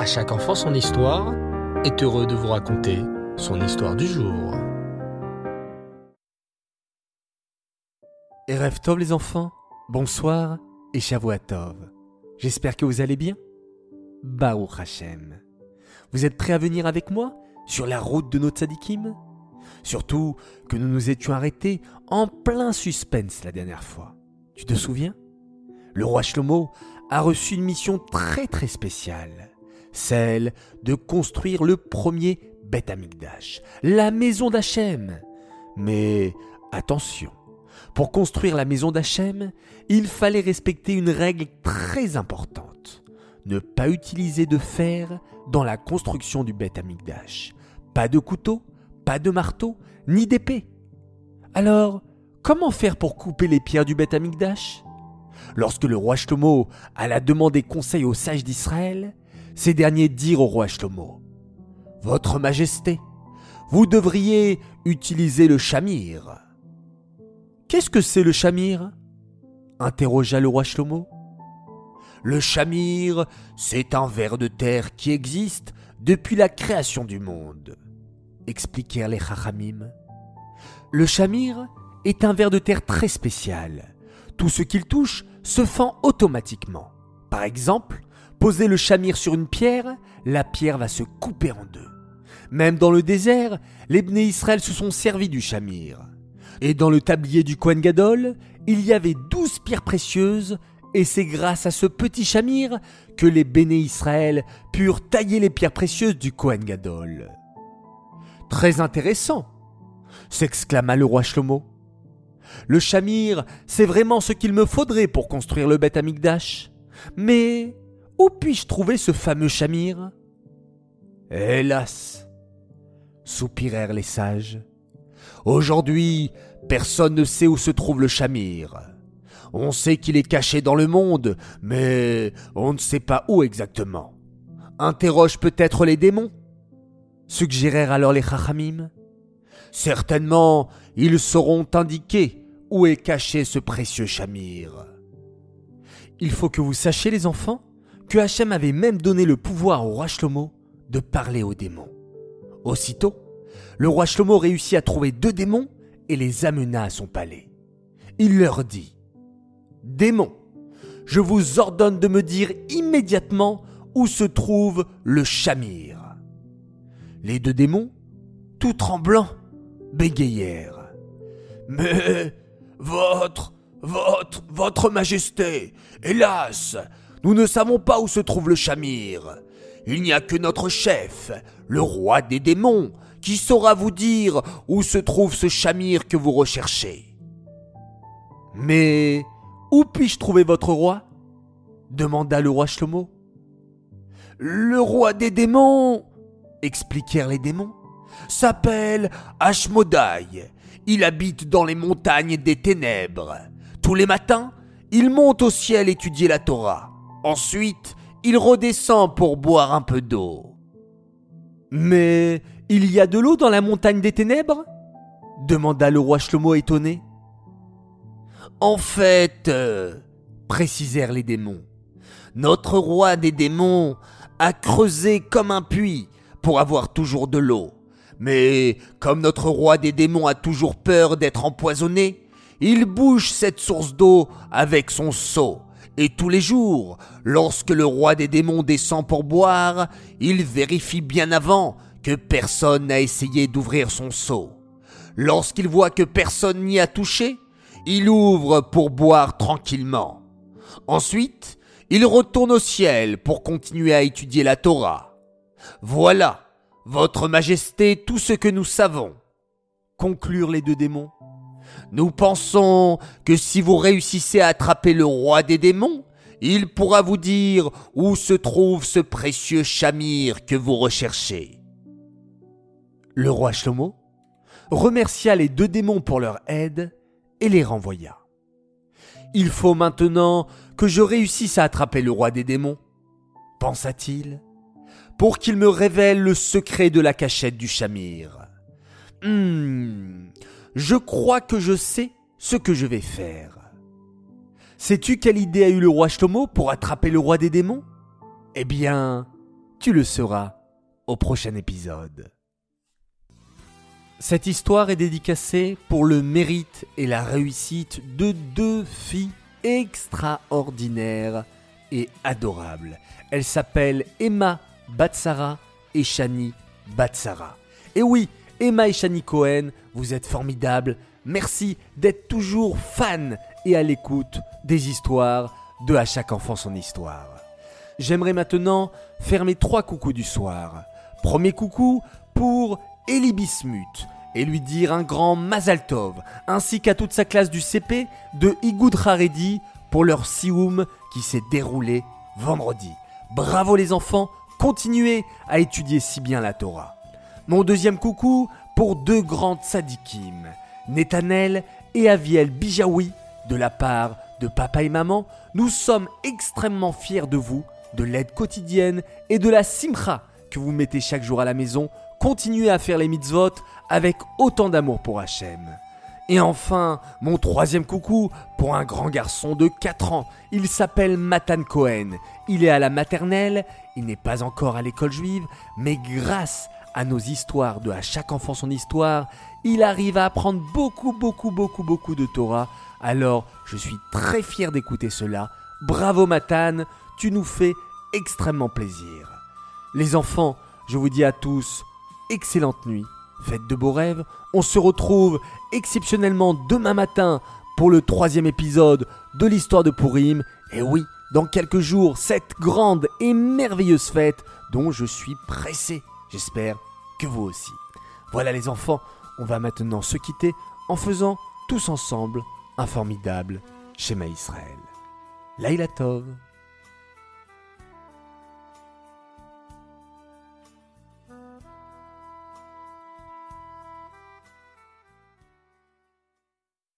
À chaque enfant son histoire est heureux de vous raconter son histoire du jour. Erev Tov les enfants, bonsoir et Tov. J'espère que vous allez bien. Baruch Hashem. Vous êtes prêts à venir avec moi sur la route de nos tzadikim Surtout que nous nous étions arrêtés en plein suspense la dernière fois. Tu te souviens? Le roi Shlomo a reçu une mission très très spéciale, celle de construire le premier Beth Amikdash, la maison d'Hachem. Mais attention, pour construire la maison d'Hachem, il fallait respecter une règle très importante. Ne pas utiliser de fer dans la construction du Beth Amikdash. Pas de couteau, pas de marteau, ni d'épée. Alors, comment faire pour couper les pierres du Beth Amikdash Lorsque le roi Shlomo alla demander conseil aux sages d'Israël, ces derniers dirent au roi Shlomo Votre Majesté, vous devriez utiliser le chamir. Qu'est-ce que c'est le chamir interrogea le roi Shlomo. Le chamir, c'est un ver de terre qui existe depuis la création du monde expliquèrent les Chachamim. Le chamir est un ver de terre très spécial. Tout ce qu'il touche se fend automatiquement. Par exemple, poser le chamir sur une pierre, la pierre va se couper en deux. Même dans le désert, les Bné Israël se sont servis du chamir. Et dans le tablier du Kohen Gadol, il y avait douze pierres précieuses, et c'est grâce à ce petit chamir que les Béné Israël purent tailler les pierres précieuses du Kohen Gadol. Très intéressant s'exclama le roi Shlomo. Le chamir, c'est vraiment ce qu'il me faudrait pour construire le Beth Amikdash. Mais où puis-je trouver ce fameux chamir Hélas soupirèrent les sages. Aujourd'hui, personne ne sait où se trouve le chamir. On sait qu'il est caché dans le monde, mais on ne sait pas où exactement. Interroge peut-être les démons suggérèrent alors les Chachamim. Certainement, ils sauront indiquer où est caché ce précieux chamir. Il faut que vous sachiez, les enfants, que Hachem avait même donné le pouvoir au roi Shlomo de parler aux démons. Aussitôt, le roi Shlomo réussit à trouver deux démons et les amena à son palais. Il leur dit Démons, je vous ordonne de me dire immédiatement où se trouve le chamir. Les deux démons, tout tremblants, bégayèrent. Mais votre, votre, votre majesté, hélas, nous ne savons pas où se trouve le chamir. Il n'y a que notre chef, le roi des démons, qui saura vous dire où se trouve ce chamir que vous recherchez. Mais où puis-je trouver votre roi? demanda le roi Shlomo. Le roi des démons expliquèrent les démons, s'appelle Ashmodai. Il habite dans les montagnes des ténèbres. Tous les matins, il monte au ciel étudier la Torah. Ensuite, il redescend pour boire un peu d'eau. Mais il y a de l'eau dans la montagne des ténèbres? demanda le roi Shlomo étonné. En fait, euh, précisèrent les démons, notre roi des démons a creusé comme un puits pour avoir toujours de l'eau. Mais comme notre roi des démons a toujours peur d'être empoisonné, il bouge cette source d'eau avec son seau. Et tous les jours, lorsque le roi des démons descend pour boire, il vérifie bien avant que personne n'a essayé d'ouvrir son seau. Lorsqu'il voit que personne n'y a touché, il ouvre pour boire tranquillement. Ensuite, il retourne au ciel pour continuer à étudier la Torah. Voilà, Votre Majesté, tout ce que nous savons. Conclurent les deux démons. Nous pensons que si vous réussissez à attraper le roi des démons, il pourra vous dire où se trouve ce précieux chamir que vous recherchez. Le roi Shlomo remercia les deux démons pour leur aide et les renvoya. Il faut maintenant que je réussisse à attraper le roi des démons, pensa-t-il pour qu'il me révèle le secret de la cachette du Chamir. Hum, je crois que je sais ce que je vais faire. Sais-tu quelle idée a eu le roi Shlomo pour attraper le roi des démons? Eh bien, tu le sauras au prochain épisode. Cette histoire est dédicacée pour le mérite et la réussite de deux filles extraordinaires et adorables. Elles s'appellent Emma Batsara et Shani Batsara. Et oui, Emma et Shani Cohen, vous êtes formidables. Merci d'être toujours fans et à l'écoute des histoires de À chaque enfant son histoire. J'aimerais maintenant faire mes trois coucous du soir. Premier coucou pour Elie Bismuth et lui dire un grand Mazal Tov, ainsi qu'à toute sa classe du CP de Igoud Haredi pour leur Sioum qui s'est déroulé vendredi. Bravo les enfants, continuez à étudier si bien la Torah. Mon deuxième coucou pour deux grandes sadikim, Netanel et Aviel Bijawi, de la part de papa et maman, nous sommes extrêmement fiers de vous, de l'aide quotidienne et de la simcha que vous mettez chaque jour à la maison. Continuez à faire les mitzvot avec autant d'amour pour Hachem. Et enfin, mon troisième coucou pour un grand garçon de 4 ans. Il s'appelle Matan Cohen. Il est à la maternelle, il n'est pas encore à l'école juive, mais grâce à nos histoires de à chaque enfant son histoire, il arrive à apprendre beaucoup, beaucoup, beaucoup, beaucoup de Torah. Alors, je suis très fier d'écouter cela. Bravo Matan, tu nous fais extrêmement plaisir. Les enfants, je vous dis à tous, excellente nuit, faites de beaux rêves. On se retrouve exceptionnellement demain matin pour le troisième épisode de l'histoire de Purim. Et oui, dans quelques jours, cette grande et merveilleuse fête dont je suis pressé. J'espère que vous aussi. Voilà les enfants, on va maintenant se quitter en faisant tous ensemble un formidable schéma Israël. Laïla Tov.